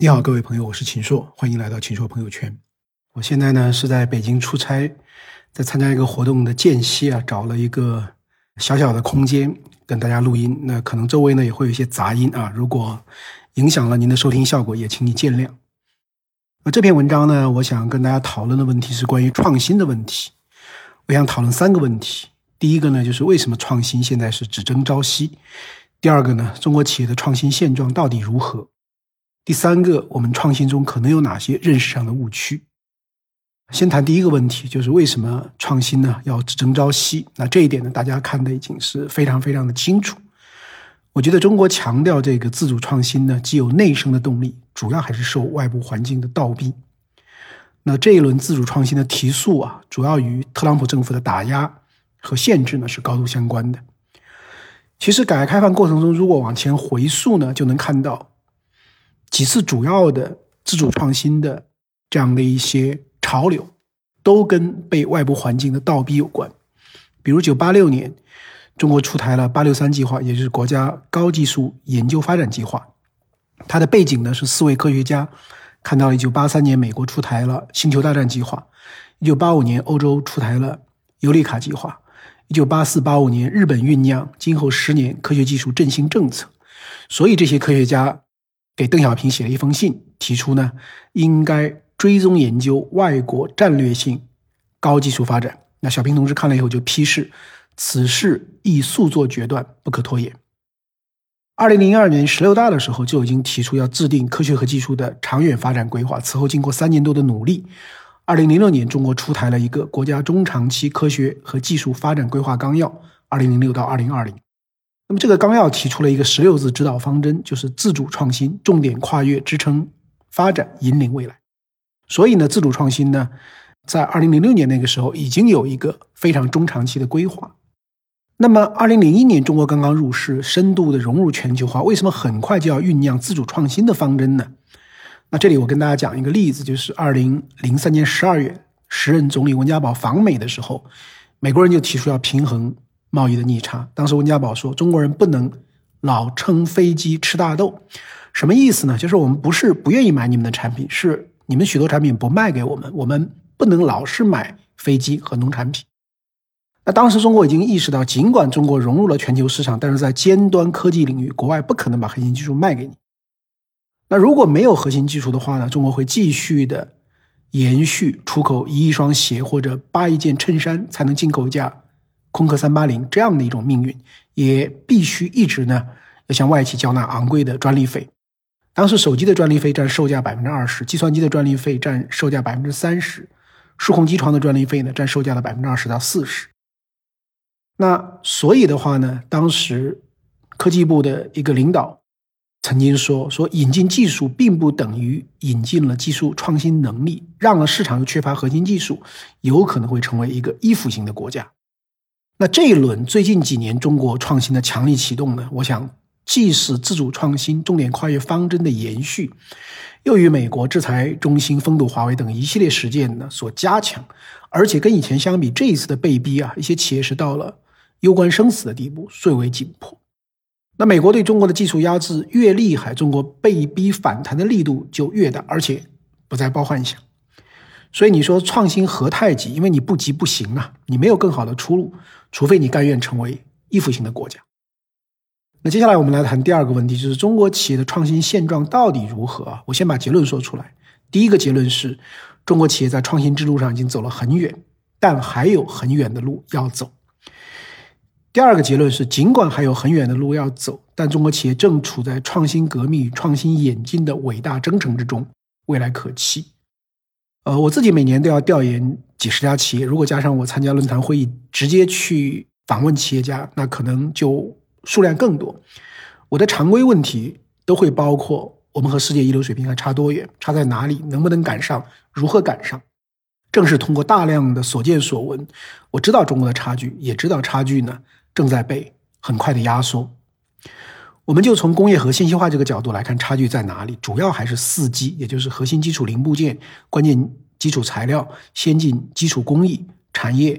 你好，各位朋友，我是秦朔，欢迎来到秦朔朋友圈。我现在呢是在北京出差，在参加一个活动的间隙啊，找了一个小小的空间跟大家录音。那可能周围呢也会有一些杂音啊，如果影响了您的收听效果，也请你见谅。那这篇文章呢，我想跟大家讨论的问题是关于创新的问题。我想讨论三个问题。第一个呢，就是为什么创新现在是只争朝夕？第二个呢，中国企业的创新现状到底如何？第三个，我们创新中可能有哪些认识上的误区？先谈第一个问题，就是为什么创新呢要只争朝夕？那这一点呢，大家看的已经是非常非常的清楚。我觉得中国强调这个自主创新呢，既有内生的动力，主要还是受外部环境的倒逼。那这一轮自主创新的提速啊，主要与特朗普政府的打压和限制呢是高度相关的。其实改革开放过程中，如果往前回溯呢，就能看到。几次主要的自主创新的这样的一些潮流，都跟被外部环境的倒逼有关。比如，九八六年，中国出台了“八六三”计划，也就是国家高技术研究发展计划。它的背景呢是四位科学家看到了一九八三年美国出台了“星球大战”计划，一九八五年欧洲出台了“尤里卡”计划，一九八四八五年日本酝酿今后十年科学技术振兴政策。所以，这些科学家。给邓小平写了一封信，提出呢，应该追踪研究外国战略性高技术发展。那小平同志看了以后就批示，此事宜速做决断，不可拖延。二零零二年十六大的时候就已经提出要制定科学和技术的长远发展规划。此后经过三年多的努力，二零零六年中国出台了一个国家中长期科学和技术发展规划纲要，二零零六到二零二零。那么这个纲要提出了一个十六字指导方针，就是自主创新，重点跨越，支撑发展，引领未来。所以呢，自主创新呢，在二零零六年那个时候已经有一个非常中长期的规划。那么二零零一年中国刚刚入世，深度的融入全球化，为什么很快就要酝酿自主创新的方针呢？那这里我跟大家讲一个例子，就是二零零三年十二月，时任总理温家宝访美的时候，美国人就提出要平衡。贸易的逆差，当时温家宝说：“中国人不能老乘飞机吃大豆，什么意思呢？就是我们不是不愿意买你们的产品，是你们许多产品不卖给我们，我们不能老是买飞机和农产品。”那当时中国已经意识到，尽管中国融入了全球市场，但是在尖端科技领域，国外不可能把核心技术卖给你。那如果没有核心技术的话呢？中国会继续的延续出口一亿双鞋或者八亿件衬衫才能进口一架。空客三八零这样的一种命运，也必须一直呢要向外企交纳昂贵的专利费。当时手机的专利费占售价百分之二十，计算机的专利费占售价百分之三十，数控机床的专利费呢占售价的百分之二十到四十。那所以的话呢，当时科技部的一个领导曾经说：“说引进技术并不等于引进了技术创新能力，让了市场又缺乏核心技术，有可能会成为一个依附型的国家。”那这一轮最近几年中国创新的强力启动呢？我想既是自主创新重点跨越方针的延续，又与美国制裁中兴、封堵华为等一系列实践呢所加强，而且跟以前相比，这一次的被逼啊，一些企业是到了攸关生死的地步，最为紧迫。那美国对中国的技术压制越厉害，中国被逼反弹的力度就越大，而且不再抱幻想。所以你说创新何太急？因为你不急不行啊，你没有更好的出路，除非你甘愿成为依附型的国家。那接下来我们来谈第二个问题，就是中国企业的创新现状到底如何？我先把结论说出来。第一个结论是，中国企业在创新之路上已经走了很远，但还有很远的路要走。第二个结论是，尽管还有很远的路要走，但中国企业正处在创新革命与创新演进的伟大征程之中，未来可期。呃，我自己每年都要调研几十家企业，如果加上我参加论坛会议，直接去访问企业家，那可能就数量更多。我的常规问题都会包括：我们和世界一流水平还差多远？差在哪里？能不能赶上？如何赶上？正是通过大量的所见所闻，我知道中国的差距，也知道差距呢正在被很快的压缩。我们就从工业和信息化这个角度来看，差距在哪里？主要还是四基，也就是核心基础零部件、关键基础材料、先进基础工艺、产业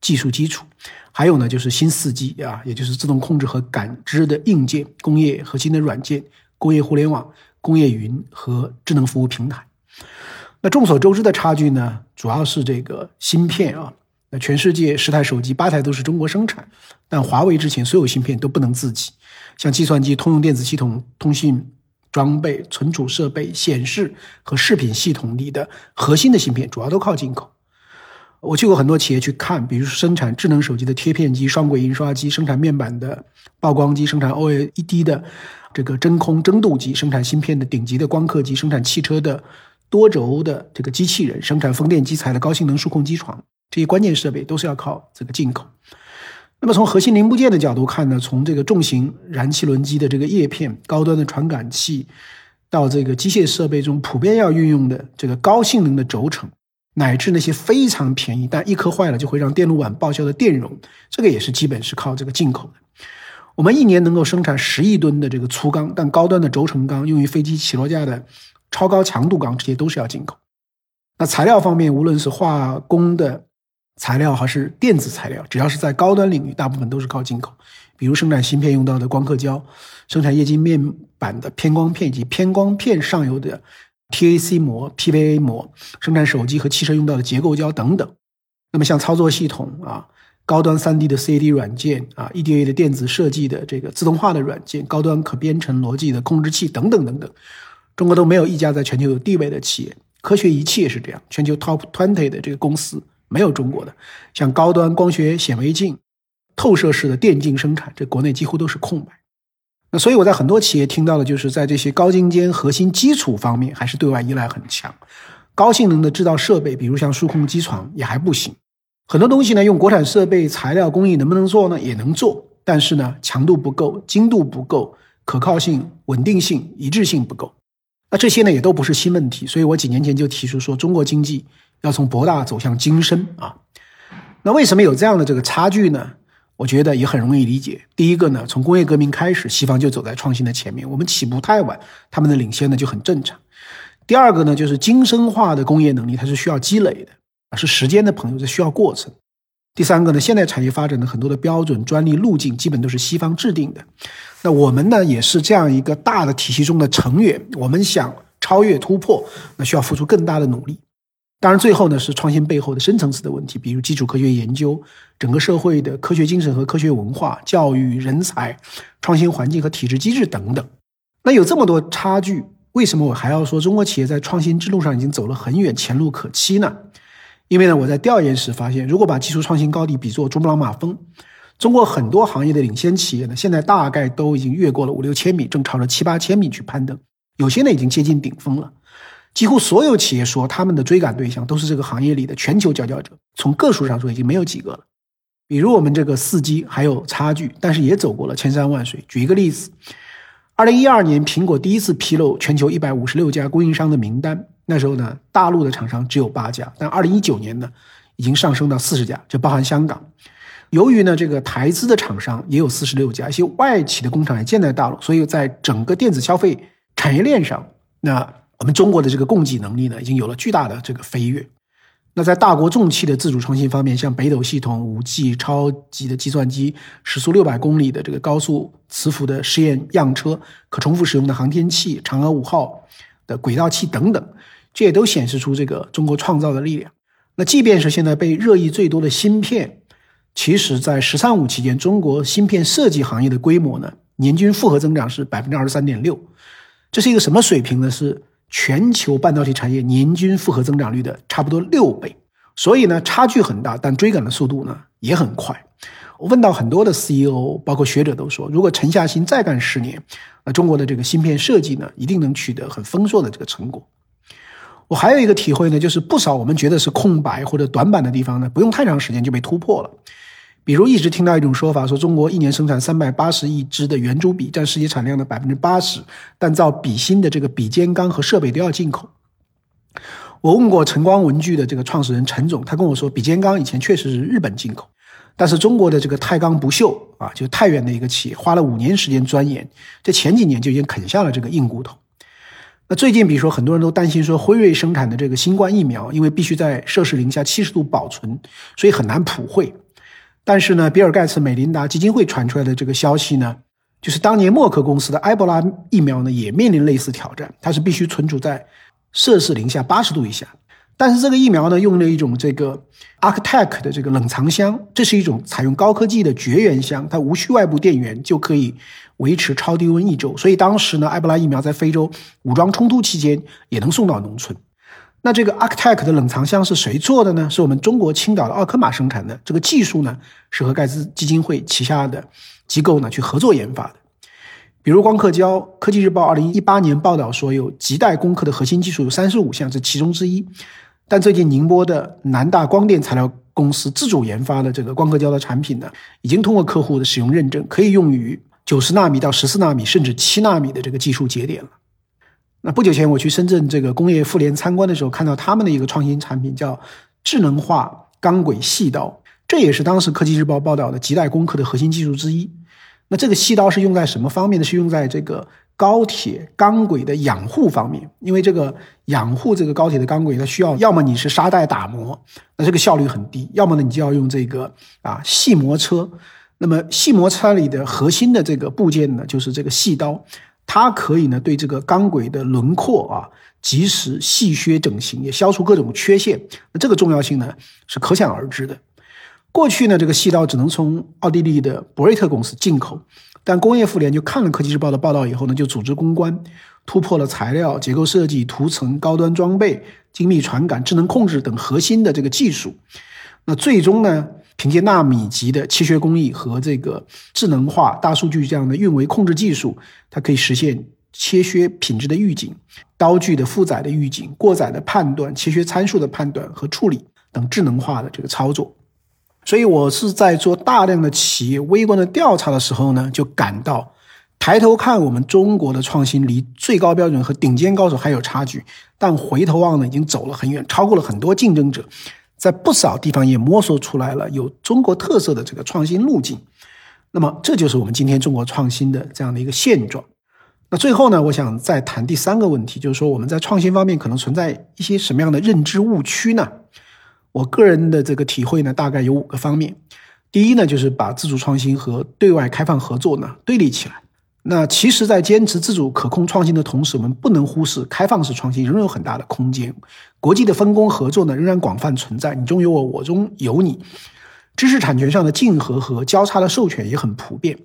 技术基础，还有呢就是新四基啊，也就是自动控制和感知的硬件、工业核心的软件、工业互联网、工业云和智能服务平台。那众所周知的差距呢，主要是这个芯片啊。全世界十台手机八台都是中国生产，但华为之前所有芯片都不能自己，像计算机、通用电子系统、通信装备、存储设备、显示和视频系统里的核心的芯片，主要都靠进口。我去过很多企业去看，比如生产智能手机的贴片机、双轨印刷机，生产面板的曝光机，生产 OLED 的这个真空蒸镀机，生产芯片的顶级的光刻机，生产汽车的多轴的这个机器人，生产风电机材的高性能数控机床，这些关键设备都是要靠这个进口。那么从核心零部件的角度看呢，从这个重型燃气轮机的这个叶片、高端的传感器，到这个机械设备中普遍要运用的这个高性能的轴承。乃至那些非常便宜但一颗坏了就会让电路板报销的电容，这个也是基本是靠这个进口的。我们一年能够生产十亿吨的这个粗钢，但高端的轴承钢用于飞机起落架的超高强度钢，这些都是要进口。那材料方面，无论是化工的材料还是电子材料，只要是在高端领域，大部分都是靠进口。比如生产芯片用到的光刻胶，生产液晶面板的偏光片以及偏光片上游的。TAC 膜、PVA 膜，生产手机和汽车用到的结构胶等等。那么像操作系统啊，高端 3D 的 CAD 软件啊，EDA 的电子设计的这个自动化的软件，高端可编程逻辑的控制器等等等等，中国都没有一家在全球有地位的企业。科学仪器也是这样，全球 Top Twenty 的这个公司没有中国的。像高端光学显微镜、透射式的电镜生产，这国内几乎都是空白。那所以我在很多企业听到的就是在这些高精尖核心基础方面，还是对外依赖很强。高性能的制造设备，比如像数控机床也还不行。很多东西呢，用国产设备、材料工艺能不能做呢？也能做，但是呢，强度不够，精度不够，可靠性、稳定性、一致性不够。那这些呢，也都不是新问题。所以我几年前就提出说，中国经济要从博大走向精深啊。那为什么有这样的这个差距呢？我觉得也很容易理解。第一个呢，从工业革命开始，西方就走在创新的前面，我们起步太晚，他们的领先呢就很正常。第二个呢，就是精深化的工业能力，它是需要积累的，是时间的朋友，这需要过程。第三个呢，现代产业发展的很多的标准、专利、路径，基本都是西方制定的。那我们呢，也是这样一个大的体系中的成员，我们想超越突破，那需要付出更大的努力。当然，最后呢是创新背后的深层次的问题，比如基础科学研究、整个社会的科学精神和科学文化、教育、人才、创新环境和体制机制等等。那有这么多差距，为什么我还要说中国企业在创新之路上已经走了很远，前路可期呢？因为呢，我在调研时发现，如果把技术创新高地比作珠穆朗玛峰，中国很多行业的领先企业呢，现在大概都已经越过了五六千米，正朝着七八千米去攀登，有些呢已经接近顶峰了。几乎所有企业说，他们的追赶对象都是这个行业里的全球佼佼者。从个数上说，已经没有几个了。比如我们这个四 G 还有差距，但是也走过了千山万水。举一个例子，二零一二年苹果第一次披露全球一百五十六家供应商的名单，那时候呢，大陆的厂商只有八家，但二零一九年呢，已经上升到四十家，就包含香港。由于呢，这个台资的厂商也有四十六家，一些外企的工厂也建在大陆，所以在整个电子消费产业链上，那。我们中国的这个供给能力呢，已经有了巨大的这个飞跃。那在大国重器的自主创新方面，像北斗系统、五 G 超级的计算机、时速六百公里的这个高速磁浮的试验样车、可重复使用的航天器、嫦娥五号的轨道器等等，这也都显示出这个中国创造的力量。那即便是现在被热议最多的芯片，其实在“十三五”期间，中国芯片设计行业的规模呢，年均复合增长是百分之二十三点六，这是一个什么水平呢？是全球半导体产业年均复合增长率的差不多六倍，所以呢差距很大，但追赶的速度呢也很快。我问到很多的 CEO，包括学者都说，如果沉下心再干十年，那中国的这个芯片设计呢一定能取得很丰硕的这个成果。我还有一个体会呢，就是不少我们觉得是空白或者短板的地方呢，不用太长时间就被突破了。比如一直听到一种说法，说中国一年生产三百八十亿支的圆珠笔，占世界产量的百分之八十，但造笔芯的这个笔尖钢和设备都要进口。我问过晨光文具的这个创始人陈总，他跟我说，笔尖钢以前确实是日本进口，但是中国的这个太钢不锈啊，就是太原的一个企业，花了五年时间钻研，这前几年就已经啃下了这个硬骨头。那最近，比如说很多人都担心说，辉瑞生产的这个新冠疫苗，因为必须在摄氏零下七十度保存，所以很难普惠。但是呢，比尔盖茨、美琳达基金会传出来的这个消息呢，就是当年默克公司的埃博拉疫苗呢，也面临类似挑战，它是必须存储在摄氏零下八十度以下。但是这个疫苗呢，用了一种这个 Arctech 的这个冷藏箱，这是一种采用高科技的绝缘箱，它无需外部电源就可以维持超低温一周。所以当时呢，埃博拉疫苗在非洲武装冲突期间也能送到农村。那这个 Arctech 的冷藏箱是谁做的呢？是我们中国青岛的奥科玛生产的。这个技术呢，是和盖茨基金会旗下的机构呢去合作研发的。比如光刻胶，科技日报二零一八年报道说，有亟待攻克的核心技术有三十五项，这其中之一。但最近宁波的南大光电材料公司自主研发的这个光刻胶的产品呢，已经通过客户的使用认证，可以用于九十纳米到十四纳米甚至七纳米的这个技术节点了。那不久前我去深圳这个工业妇联参观的时候，看到他们的一个创新产品叫智能化钢轨细刀，这也是当时科技日报报道的亟待攻克的核心技术之一。那这个细刀是用在什么方面呢？是用在这个。高铁钢轨的养护方面，因为这个养护这个高铁的钢轨，它需要要么你是沙袋打磨，那这个效率很低；要么呢，你就要用这个啊细磨车。那么细磨车里的核心的这个部件呢，就是这个细刀，它可以呢对这个钢轨的轮廓啊及时细削整形，也消除各种缺陷。那这个重要性呢是可想而知的。过去呢，这个细刀只能从奥地利的博瑞特公司进口。但工业妇联就看了科技日报的报道以后呢，就组织攻关，突破了材料、结构设计、涂层、高端装备、精密传感、智能控制等核心的这个技术。那最终呢，凭借纳米级的切削工艺和这个智能化、大数据这样的运维控制技术，它可以实现切削品质的预警、刀具的负载的预警、过载的判断、切削参数的判断和处理等智能化的这个操作。所以我是在做大量的企业微观的调查的时候呢，就感到，抬头看我们中国的创新离最高标准和顶尖高手还有差距，但回头望呢，已经走了很远，超过了很多竞争者，在不少地方也摸索出来了有中国特色的这个创新路径。那么这就是我们今天中国创新的这样的一个现状。那最后呢，我想再谈第三个问题，就是说我们在创新方面可能存在一些什么样的认知误区呢？我个人的这个体会呢，大概有五个方面。第一呢，就是把自主创新和对外开放合作呢对立起来。那其实，在坚持自主可控创新的同时，我们不能忽视开放式创新仍有很大的空间。国际的分工合作呢，仍然广泛存在，你中有我，我中有你。知识产权上的竞合和交叉的授权也很普遍。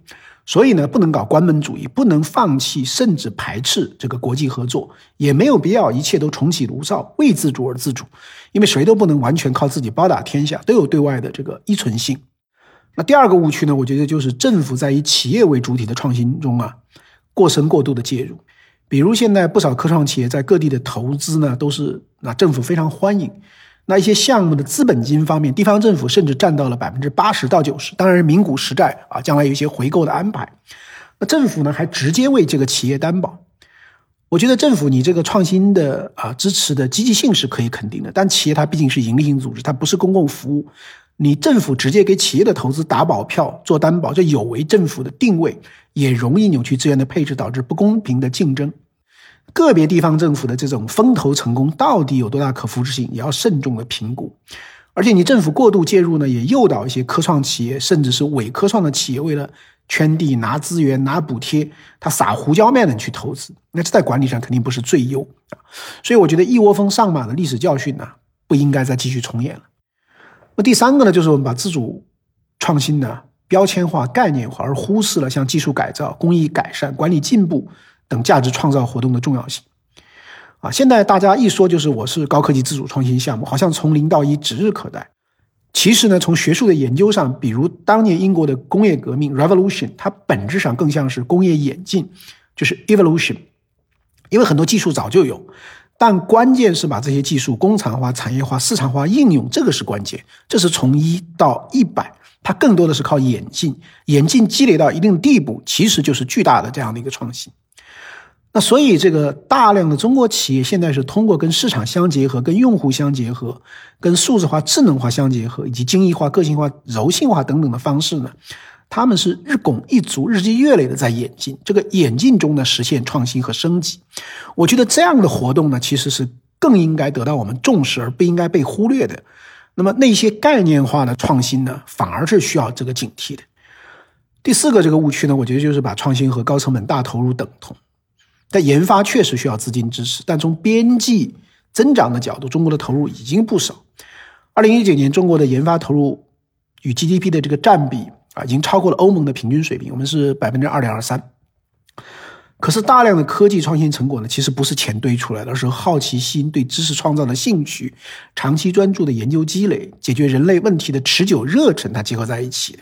所以呢，不能搞关门主义，不能放弃甚至排斥这个国际合作，也没有必要一切都重启炉灶，为自主而自主，因为谁都不能完全靠自己包打天下，都有对外的这个依存性。那第二个误区呢，我觉得就是政府在以企业为主体的创新中啊，过深过度的介入。比如现在不少科创企业在各地的投资呢，都是那政府非常欢迎。那一些项目的资本金方面，地方政府甚至占到了百分之八十到九十。当然，名股实债啊，将来有一些回购的安排。那政府呢，还直接为这个企业担保。我觉得政府你这个创新的啊支持的积极性是可以肯定的。但企业它毕竟是盈利性组织，它不是公共服务。你政府直接给企业的投资打保票、做担保，这有违政府的定位，也容易扭曲资源的配置，导致不公平的竞争。个别地方政府的这种风投成功到底有多大可复制性，也要慎重的评估。而且你政府过度介入呢，也诱导一些科创企业，甚至是伪科创的企业，为了圈地、拿资源、拿补贴，他撒胡椒面的去投资，那这在管理上肯定不是最优啊。所以我觉得一窝蜂上马的历史教训呢，不应该再继续重演了。那第三个呢，就是我们把自主创新呢标签化、概念化，而忽视了像技术改造、工艺改善、管理进步。等价值创造活动的重要性，啊，现在大家一说就是我是高科技自主创新项目，好像从零到一指日可待。其实呢，从学术的研究上，比如当年英国的工业革命 （Revolution），它本质上更像是工业演进，就是 Evolution。因为很多技术早就有，但关键是把这些技术工厂化、产业化、市场化应用，这个是关键。这是从一到一百，它更多的是靠演进，演进积累到一定地步，其实就是巨大的这样的一个创新。那所以，这个大量的中国企业现在是通过跟市场相结合、跟用户相结合、跟数字化、智能化相结合，以及精益化、个性化、柔性化等等的方式呢，他们是日拱一卒、日积月累的在演进。这个演进中呢，实现创新和升级。我觉得这样的活动呢，其实是更应该得到我们重视，而不应该被忽略的。那么那些概念化的创新呢，反而是需要这个警惕的。第四个这个误区呢，我觉得就是把创新和高成本大投入等同。但研发确实需要资金支持，但从边际增长的角度，中国的投入已经不少。二零一九年，中国的研发投入与 GDP 的这个占比啊，已经超过了欧盟的平均水平，我们是百分之二点二三。可是大量的科技创新成果呢，其实不是钱堆出来的，而是好奇心、对知识创造的兴趣、长期专注的研究积累、解决人类问题的持久热忱，它结合在一起。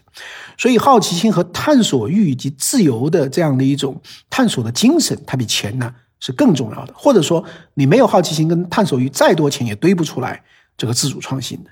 所以，好奇心和探索欲以及自由的这样的一种探索的精神，它比钱呢是更重要的。或者说，你没有好奇心跟探索欲，再多钱也堆不出来这个自主创新的。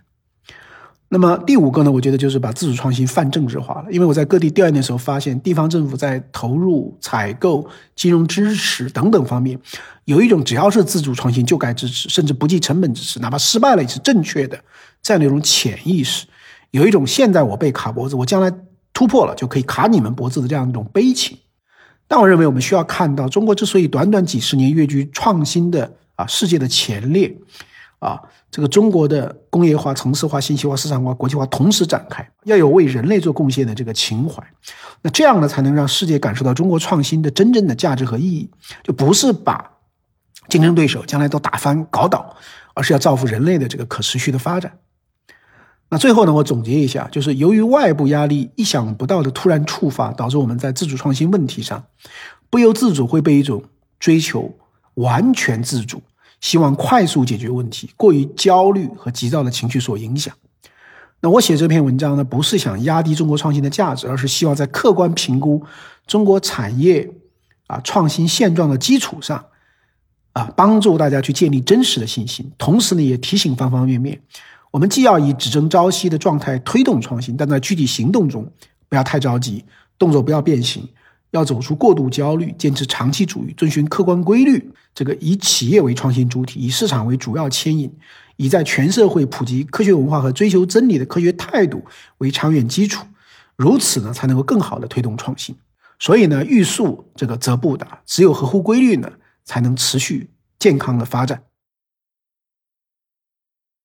那么第五个呢，我觉得就是把自主创新泛政治化了。因为我在各地调研的时候发现，地方政府在投入、采购、金融支持等等方面，有一种只要是自主创新就该支持，甚至不计成本支持，哪怕失败了也是正确的这样的一种潜意识。有一种现在我被卡脖子，我将来突破了就可以卡你们脖子的这样一种悲情。但我认为我们需要看到，中国之所以短短几十年跃居创新的啊世界的前列。啊，这个中国的工业化、城市化、信息化、市场化、国际化同时展开，要有为人类做贡献的这个情怀，那这样呢，才能让世界感受到中国创新的真正的价值和意义，就不是把竞争对手将来都打翻、搞倒，而是要造福人类的这个可持续的发展。那最后呢，我总结一下，就是由于外部压力意想不到的突然触发，导致我们在自主创新问题上不由自主会被一种追求完全自主。希望快速解决问题，过于焦虑和急躁的情绪所影响。那我写这篇文章呢，不是想压低中国创新的价值，而是希望在客观评估中国产业啊创新现状的基础上，啊帮助大家去建立真实的信心。同时呢，也提醒方方面面，我们既要以只争朝夕的状态推动创新，但在具体行动中不要太着急，动作不要变形。要走出过度焦虑，坚持长期主义，遵循客观规律。这个以企业为创新主体，以市场为主要牵引，以在全社会普及科学文化和追求真理的科学态度为长远基础。如此呢，才能够更好的推动创新。所以呢，欲速这个则不达，只有合乎规律呢，才能持续健康的发展。